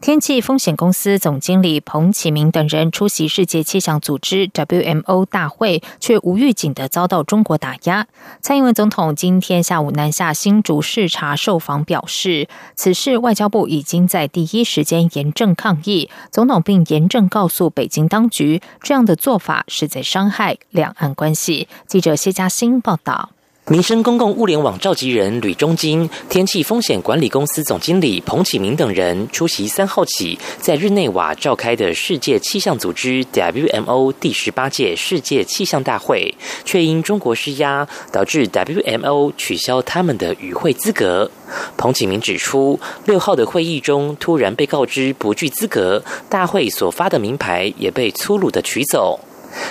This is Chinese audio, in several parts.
天气风险公司总经理彭启明等人出席世界气象组织 WMO 大会，却无预警的遭到中国打压。蔡英文总统今天下午南下新竹视察受访，表示此事外交部已经在第一时间严正抗议。总统并严正告诉北京当局，这样的做法是在伤害两岸关系。记者谢嘉欣报道。民生公共物联网召集人吕中金、天气风险管理公司总经理彭启明等人出席三号起在日内瓦召开的世界气象组织 WMO 第十八届世界气象大会，却因中国施压，导致 WMO 取消他们的与会资格。彭启明指出，六号的会议中突然被告知不具资格，大会所发的名牌也被粗鲁的取走。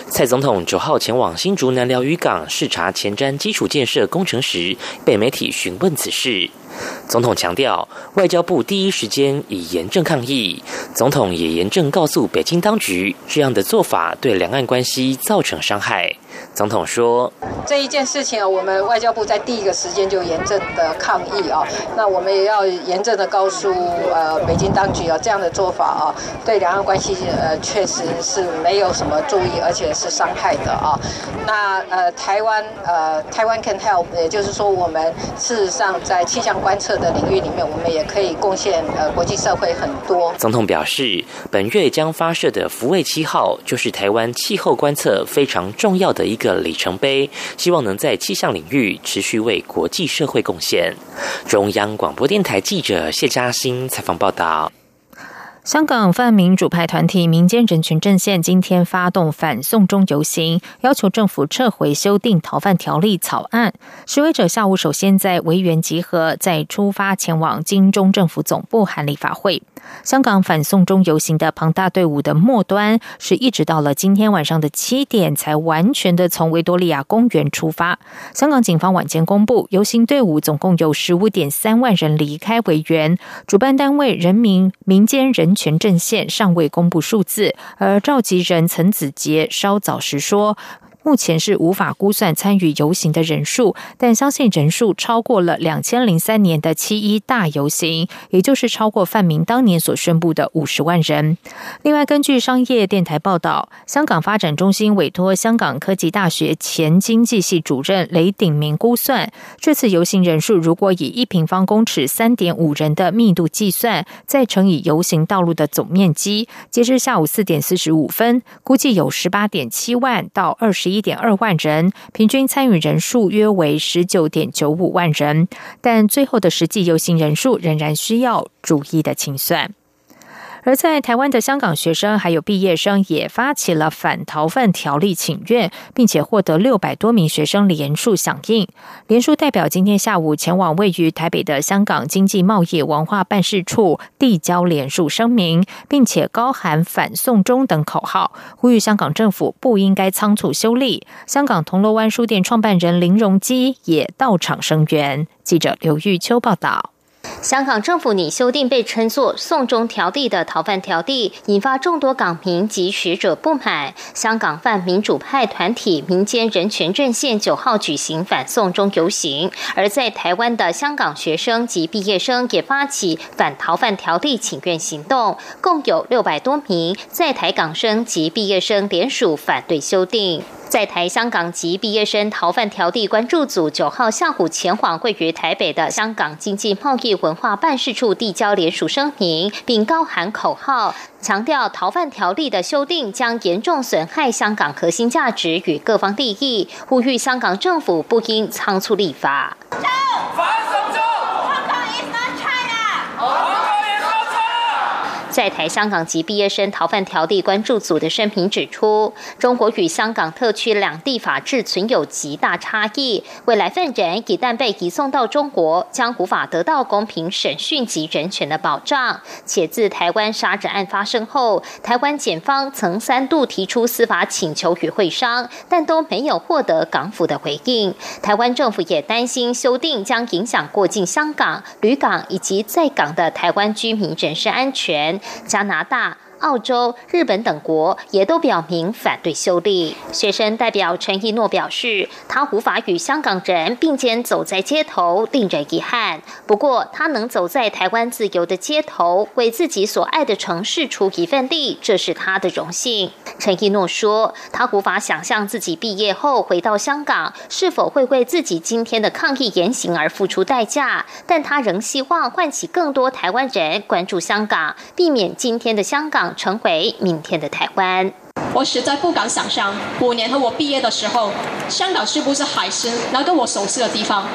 蔡总统九号前往新竹南寮渔港视察前瞻基础建设工程时，被媒体询问此事。总统强调，外交部第一时间以严正抗议。总统也严正告诉北京当局，这样的做法对两岸关系造成伤害。总统说：“这一件事情啊，我们外交部在第一个时间就严正的抗议啊。那我们也要严正的告诉呃北京当局啊，这样的做法啊，对两岸关系呃确实是没有什么注意，而且是伤害的啊。那呃台湾呃台湾 can help，也就是说我们事实上在气象观测的领域里面，我们也可以贡献呃国际社会很多。”总统表示，本月将发射的福卫七号就是台湾气候观测非常重要的。的一个里程碑，希望能在气象领域持续为国际社会贡献。中央广播电台记者谢嘉欣采访报道。香港泛民主派团体民间人权阵线今天发动反送中游行，要求政府撤回修订逃犯条例草案。示威者下午首先在维园集合，再出发前往金钟政府总部韩立法会。香港反送中游行的庞大队伍的末端，是一直到了今天晚上的七点，才完全的从维多利亚公园出发。香港警方晚间公布，游行队伍总共有十五点三万人离开维园。主办单位人民民间人全镇县尚未公布数字，而召集人陈子杰稍早时说。目前是无法估算参与游行的人数，但相信人数超过了两千零三年的七一大游行，也就是超过范明当年所宣布的五十万人。另外，根据商业电台报道，香港发展中心委托香港科技大学前经济系主任雷鼎明估算，这次游行人数如果以一平方公尺三点五人的密度计算，再乘以游行道路的总面积，截至下午四点四十五分，估计有十八点七万到二十。一点二万人，平均参与人数约为十九点九五万人，但最后的实际游行人数仍然需要逐一的清算。而在台湾的香港学生还有毕业生也发起了反逃犯条例请愿，并且获得六百多名学生联署响应。联署代表今天下午前往位于台北的香港经济贸易文化办事处递交联署声明，并且高喊“反送中”等口号，呼吁香港政府不应该仓促修例。香港铜锣湾书店创办人林荣基也到场声援。记者刘玉秋报道。香港政府拟修订被称作“送中条例”的逃犯条例，引发众多港民及学者不满。香港泛民主派团体民间人权阵线九号举行反送中游行，而在台湾的香港学生及毕业生也发起反逃犯条例请愿行动，共有六百多名在台港生及毕业生联署反对修订。在台香港籍毕业生逃犯条例关注组九号下午前往位于台北的香港经济贸易文化办事处递交联署声明，并高喊口号，强调逃犯条例的修订将严重损害香港核心价值与各方利益，呼吁香港政府不应仓促立法。在台香港籍毕业生逃犯条例关注组的声明指出，中国与香港特区两地法制存有极大差异，未来犯人一旦被移送到中国，将无法得到公平审讯及人权的保障。且自台湾杀人案发生后，台湾检方曾三度提出司法请求与会商，但都没有获得港府的回应。台湾政府也担心修订将影响过境香港、旅港以及在港的台湾居民人身安全。加拿大。澳洲、日本等国也都表明反对修例。学生代表陈一诺表示，他无法与香港人并肩走在街头，令人遗憾。不过，他能走在台湾自由的街头，为自己所爱的城市出一份力，这是他的荣幸。陈一诺说，他无法想象自己毕业后回到香港，是否会为自己今天的抗议言行而付出代价。但他仍希望唤起更多台湾人关注香港，避免今天的香港。成为明天的台湾，我实在不敢想象，五年后我毕业的时候，香港是不是还是那个我熟悉的地方？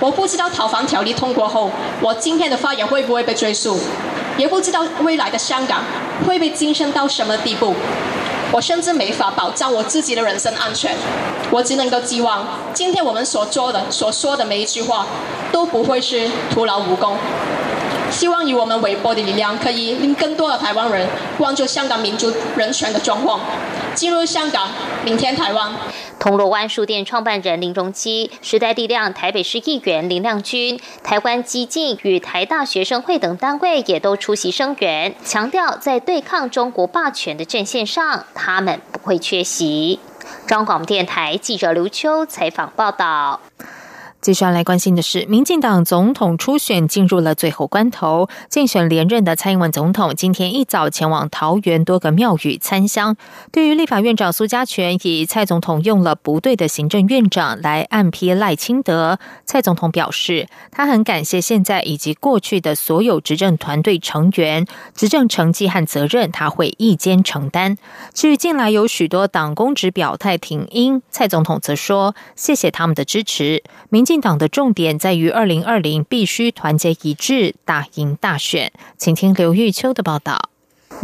我不知道逃房条例通过后，我今天的发言会不会被追溯，也不知道未来的香港会被晋升到什么地步。我甚至没法保障我自己的人身安全。我只能够寄望，今天我们所做的、所说的每一句话，都不会是徒劳无功。希望以我们微薄的力量，可以令更多的台湾人关注香港民主人权的状况。进入香港，明天台湾。铜锣湾书店创办人林荣基、时代力量台北市议员林亮君、台湾激进与台大学生会等单位也都出席声援，强调在对抗中国霸权的阵线上，他们不会缺席。中广电台记者刘秋采访报道。接下来关心的是，民进党总统初选进入了最后关头，竞选连任的蔡英文总统今天一早前往桃园多个庙宇参香。对于立法院长苏家全以蔡总统用了不对的行政院长来暗批赖清德，蔡总统表示，他很感谢现在以及过去的所有执政团队成员，执政成绩和责任他会一肩承担。至于近来有许多党公职表态挺英，蔡总统则说谢谢他们的支持。民进。进党的重点在于二零二零必须团结一致，打赢大选。请听刘玉秋的报道。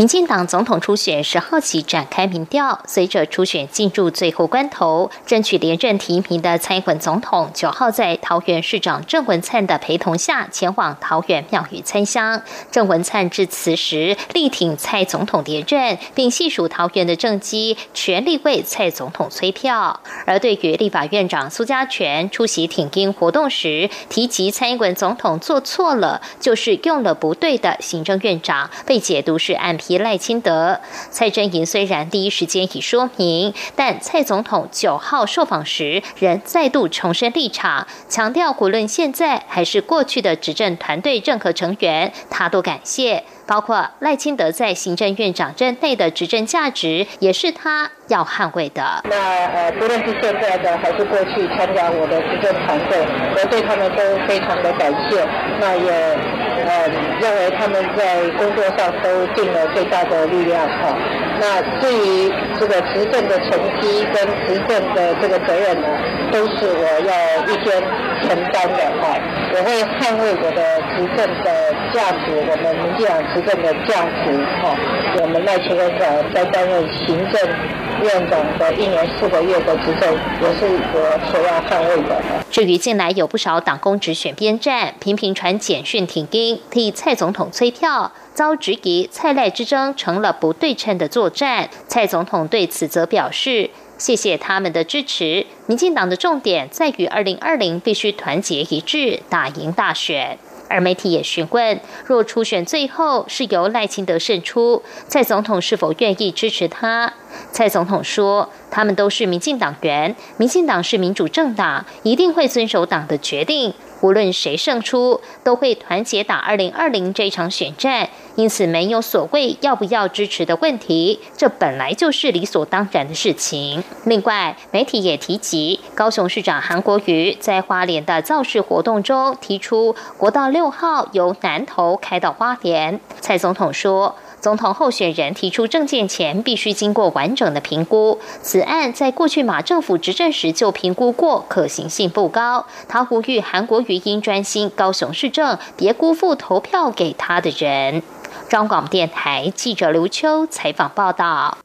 民进党总统初选十号起展开民调，随着初选进入最后关头，争取连任提名的蔡英文总统九号在桃园市长郑文灿的陪同下前往桃园庙宇参香。郑文灿致辞时力挺蔡总统连任，并细数桃园的政绩，全力为蔡总统催票。而对于立法院长苏家全出席挺英活动时提及蔡英文总统做错了，就是用了不对的行政院长，被解读是按。提赖清德，蔡真莹虽然第一时间已说明，但蔡总统九号受访时仍再度重申立场，强调无论现在还是过去的执政团队任何成员，他都感谢。包括赖清德在行政院长任内的执政价值，也是他要捍卫的。那呃，不论是现在的还是过去参加我的执政团队，我对他们都非常的感谢。那也呃认为他们在工作上都尽了最大的力量哈。那至于这个执政的成绩跟执政的这个责任呢，都是我要一肩承担的哈。我会捍卫我的执政的价值，我们民进党执政的价值哈。我们赖清德在担任行政院长的一年四个月的执政，也是我所要捍卫的。至于近来有不少党工直选边站，频频传简讯挺兵，替蔡总统催票。遭质疑蔡赖之争成了不对称的作战，蔡总统对此则表示：“谢谢他们的支持。民进党的重点在于二零二零必须团结一致，打赢大选。”而媒体也询问：若初选最后是由赖清德胜出，蔡总统是否愿意支持他？蔡总统说：“他们都是民进党员，民进党是民主政党，一定会遵守党的决定。”无论谁胜出，都会团结打二零二零这场选战，因此没有所谓要不要支持的问题，这本来就是理所当然的事情。另外，媒体也提及，高雄市长韩国瑜在花莲的造势活动中提出，国道六号由南投开到花莲。蔡总统说。总统候选人提出政见前，必须经过完整的评估。此案在过去马政府执政时就评估过，可行性不高。他呼吁韩国瑜应专心高雄市政，别辜负投票给他的人。中广电台记者刘秋采访报道。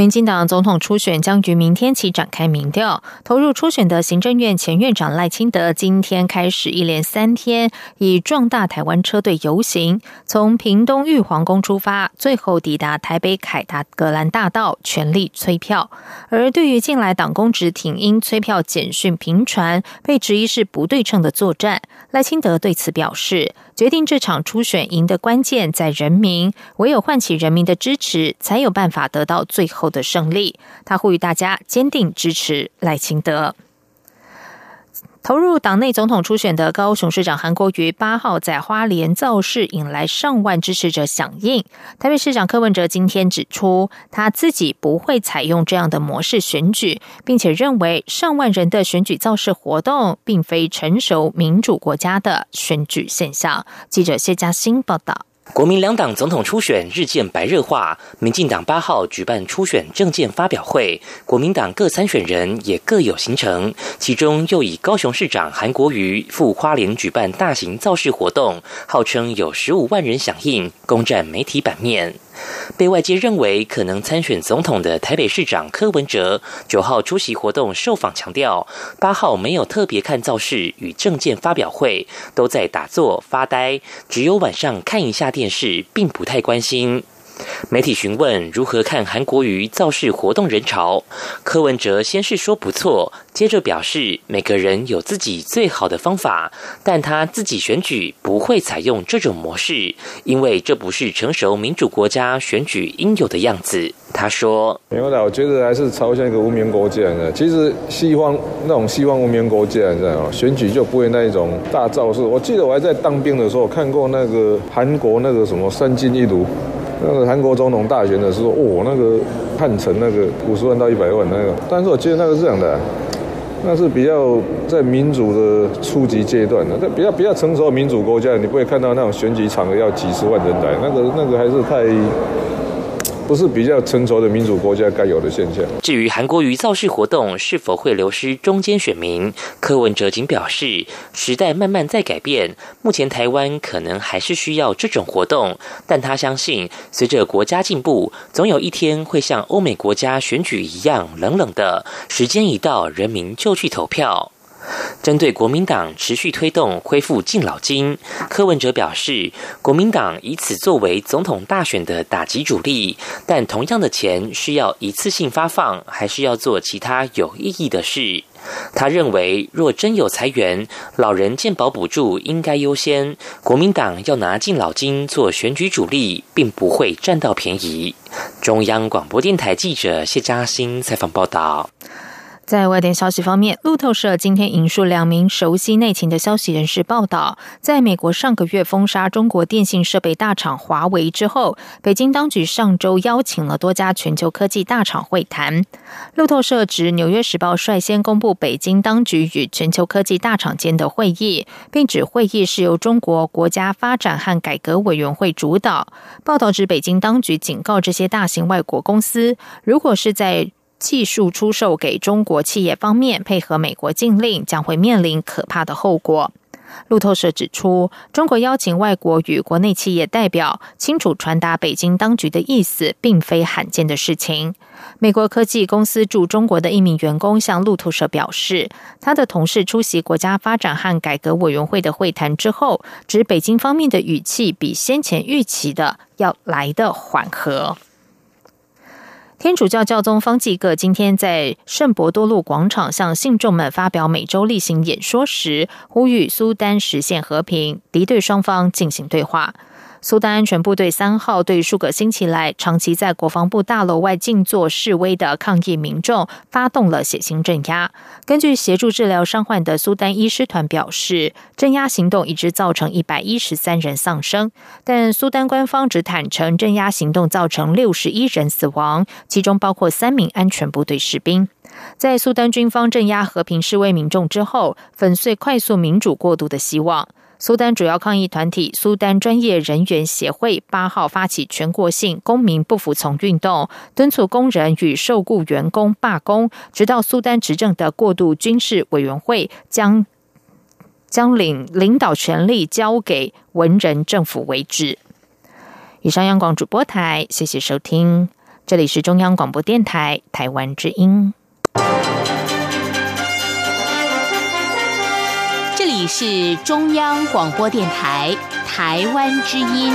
民进党总统初选将于明天起展开民调，投入初选的行政院前院长赖清德今天开始一连三天以壮大台湾车队游行，从屏东玉皇宫出发，最后抵达台北凯达格兰大道，全力催票。而对于近来党公职挺因催票简讯频传，被质疑是不对称的作战，赖清德对此表示。决定这场初选赢的关键在人民，唯有唤起人民的支持，才有办法得到最后的胜利。他呼吁大家坚定支持赖清德。投入党内总统初选的高雄市长韩国瑜八号在花莲造势，引来上万支持者响应。台北市长柯文哲今天指出，他自己不会采用这样的模式选举，并且认为上万人的选举造势活动并非成熟民主国家的选举现象。记者谢嘉欣报道。国民两党总统初选日渐白热化，民进党八号举办初选政见发表会，国民党各参选人也各有行程，其中又以高雄市长韩国瑜赴花莲举办大型造势活动，号称有十五万人响应，攻占媒体版面。被外界认为可能参选总统的台北市长柯文哲，九号出席活动受访强调，八号没有特别看造势与政见发表会，都在打坐发呆，只有晚上看一下电电视，并不太关心。媒体询问如何看韩国瑜造势活动人潮，柯文哲先是说不错，接着表示每个人有自己最好的方法，但他自己选举不会采用这种模式，因为这不是成熟民主国家选举应有的样子。他说：“没有的，我觉得还是朝向一个无名国家的。其实西方那种西方无名国家，你知道吗？选举就不会那一种大造势。我记得我还在当兵的时候看过那个韩国那个什么三金一炉。”那个韩国总统大选的时候，哦，那个汉城那个五十万到一百万那个，但是我记得那个是这样的，那是比较在民主的初级阶段的，在比较比较成熟的民主国家，你不会看到那种选举场合要几十万人来，那个那个还是太。不是比较成熟的民主国家该有的现象。至于韩国瑜造势活动是否会流失中间选民，柯文哲仅表示，时代慢慢在改变，目前台湾可能还是需要这种活动，但他相信，随着国家进步，总有一天会像欧美国家选举一样冷冷的，时间一到，人民就去投票。针对国民党持续推动恢复敬老金，柯文哲表示，国民党以此作为总统大选的打击主力，但同样的钱需要一次性发放，还是要做其他有意义的事？他认为，若真有裁员，老人健保补助应该优先。国民党要拿敬老金做选举主力，并不会占到便宜。中央广播电台记者谢嘉欣采访报道。在外电消息方面，路透社今天引述两名熟悉内情的消息人士报道，在美国上个月封杀中国电信设备大厂华为之后，北京当局上周邀请了多家全球科技大厂会谈。路透社指，《纽约时报》率先公布北京当局与全球科技大厂间的会议，并指会议是由中国国家发展和改革委员会主导。报道指，北京当局警告这些大型外国公司，如果是在技术出售给中国企业方面配合美国禁令，将会面临可怕的后果。路透社指出，中国邀请外国与国内企业代表清楚传达北京当局的意思，并非罕见的事情。美国科技公司驻中国的一名员工向路透社表示，他的同事出席国家发展和改革委员会的会谈之后，指北京方面的语气比先前预期的要来的缓和。天主教教宗方济各今天在圣伯多禄广场向信众们发表每周例行演说时，呼吁苏丹实现和平，敌对双方进行对话。苏丹安全部队三号对数个星期来长期在国防部大楼外静坐示威的抗议民众发动了血腥镇压。根据协助治疗伤患的苏丹医师团表示，镇压行动已知造成一百一十三人丧生，但苏丹官方只坦承镇压行动造成六十一人死亡，其中包括三名安全部队士兵。在苏丹军方镇压和平示威民众之后，粉碎快速民主过渡的希望。苏丹主要抗议团体苏丹专业人员协会八号发起全国性公民不服从运动敦促工人与受雇员工罢工直到苏丹执政的过渡军事委员会将将领领导权力交给文人政府为止。以上央广主播台谢谢收听。这里是中央广播电台台湾之音。你是中央广播电台台湾之音。